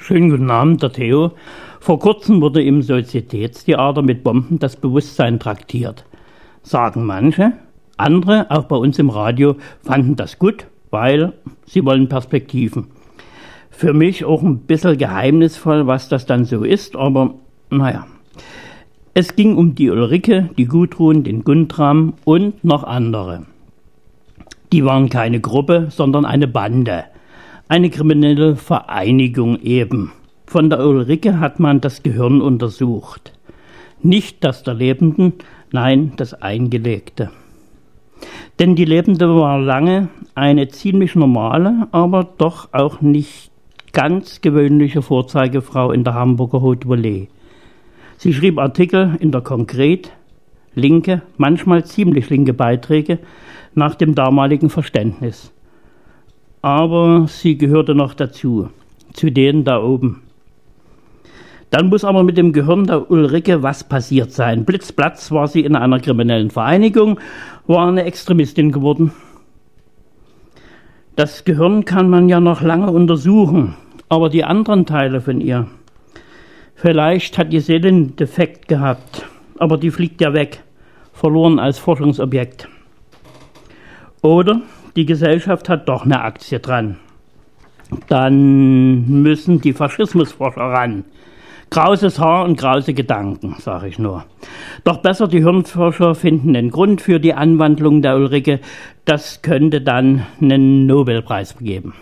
Schönen guten Abend, der Theo. Vor kurzem wurde im Sozietätstheater mit Bomben das Bewusstsein traktiert. Sagen manche, andere, auch bei uns im Radio, fanden das gut, weil sie wollen Perspektiven. Für mich auch ein bisschen geheimnisvoll, was das dann so ist, aber naja. Es ging um die Ulrike, die Gudrun, den Guntram und noch andere. Die waren keine Gruppe, sondern eine Bande. Eine kriminelle Vereinigung eben. Von der Ulrike hat man das Gehirn untersucht. Nicht das der Lebenden, nein, das Eingelegte. Denn die Lebende war lange eine ziemlich normale, aber doch auch nicht ganz gewöhnliche Vorzeigefrau in der Hamburger Haute Volée. Sie schrieb Artikel in der Konkret, linke, manchmal ziemlich linke Beiträge nach dem damaligen Verständnis. Aber sie gehörte noch dazu, zu denen da oben. Dann muss aber mit dem Gehirn der Ulrike was passiert sein. Blitzplatz war sie in einer kriminellen Vereinigung, war eine Extremistin geworden. Das Gehirn kann man ja noch lange untersuchen, aber die anderen Teile von ihr, Vielleicht hat die Seele einen Defekt gehabt, aber die fliegt ja weg, verloren als Forschungsobjekt. Oder die Gesellschaft hat doch eine Aktie dran. Dann müssen die Faschismusforscher ran. Grauses Haar und grause Gedanken, sage ich nur. Doch besser, die Hirnforscher finden den Grund für die Anwandlung der Ulrike. Das könnte dann einen Nobelpreis geben.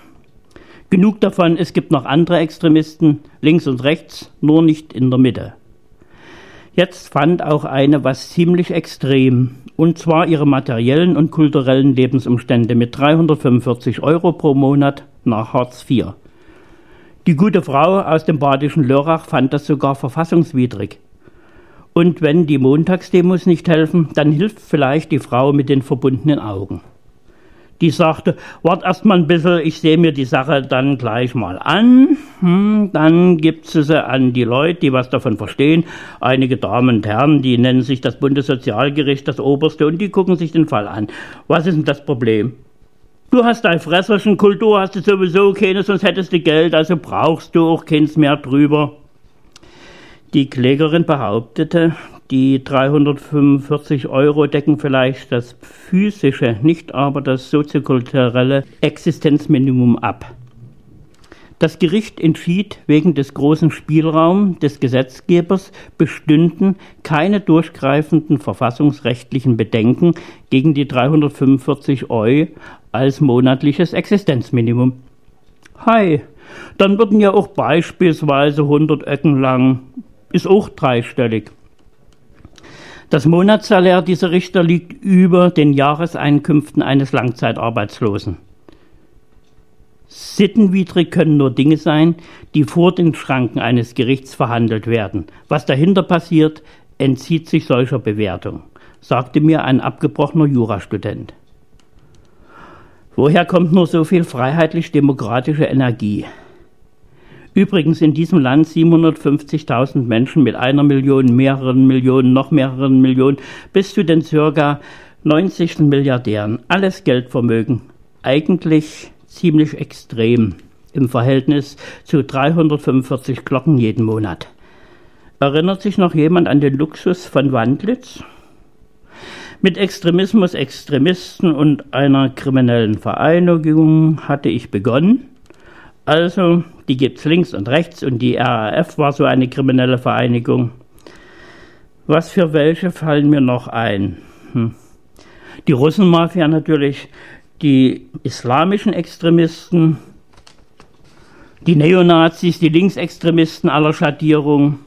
Genug davon, es gibt noch andere Extremisten, links und rechts, nur nicht in der Mitte. Jetzt fand auch eine was ziemlich extrem, und zwar ihre materiellen und kulturellen Lebensumstände mit 345 Euro pro Monat nach Hartz IV. Die gute Frau aus dem badischen Lörrach fand das sogar verfassungswidrig. Und wenn die Montagsdemos nicht helfen, dann hilft vielleicht die Frau mit den verbundenen Augen die sagte, wart erst mal ein bisschen, ich sehe mir die Sache dann gleich mal an. Hm, dann gibt sie sie an die Leute, die was davon verstehen. Einige Damen und Herren, die nennen sich das Bundessozialgericht, das Oberste, und die gucken sich den Fall an. Was ist denn das Problem? Du hast dein Fresserchen, Kultur hast du sowieso keine, sonst hättest du Geld, also brauchst du auch keins mehr drüber. Die Klägerin behauptete, die 345 Euro decken vielleicht das physische, nicht aber das soziokulturelle Existenzminimum ab. Das Gericht entschied, wegen des großen Spielraums des Gesetzgebers bestünden keine durchgreifenden verfassungsrechtlichen Bedenken gegen die 345 Euro als monatliches Existenzminimum. Hi, dann würden ja auch beispielsweise 100 Öcken lang, ist auch dreistellig, das Monatssalär dieser Richter liegt über den Jahreseinkünften eines Langzeitarbeitslosen. Sittenwidrig können nur Dinge sein, die vor den Schranken eines Gerichts verhandelt werden. Was dahinter passiert, entzieht sich solcher Bewertung, sagte mir ein abgebrochener Jurastudent. Woher kommt nur so viel freiheitlich-demokratische Energie? Übrigens in diesem Land 750.000 Menschen mit einer Million, mehreren Millionen, noch mehreren Millionen, bis zu den circa 90. Milliardären. Alles Geldvermögen. Eigentlich ziemlich extrem im Verhältnis zu 345 Glocken jeden Monat. Erinnert sich noch jemand an den Luxus von Wandlitz? Mit Extremismus, Extremisten und einer kriminellen Vereinigung hatte ich begonnen. Also, die gibt's links und rechts und die RAF war so eine kriminelle Vereinigung. Was für welche fallen mir noch ein? Hm. Die Russenmafia natürlich, die islamischen Extremisten, die Neonazis, die Linksextremisten aller Schattierung.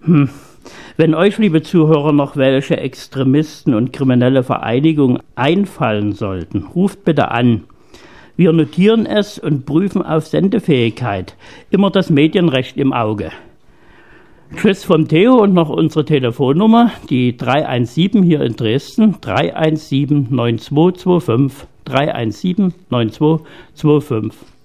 Hm. Wenn euch, liebe Zuhörer, noch welche Extremisten und kriminelle Vereinigungen einfallen sollten, ruft bitte an. Wir notieren es und prüfen auf Sendefähigkeit. Immer das Medienrecht im Auge. Tschüss vom Theo und noch unsere Telefonnummer, die 317 hier in Dresden, 317 9225, 317 9225.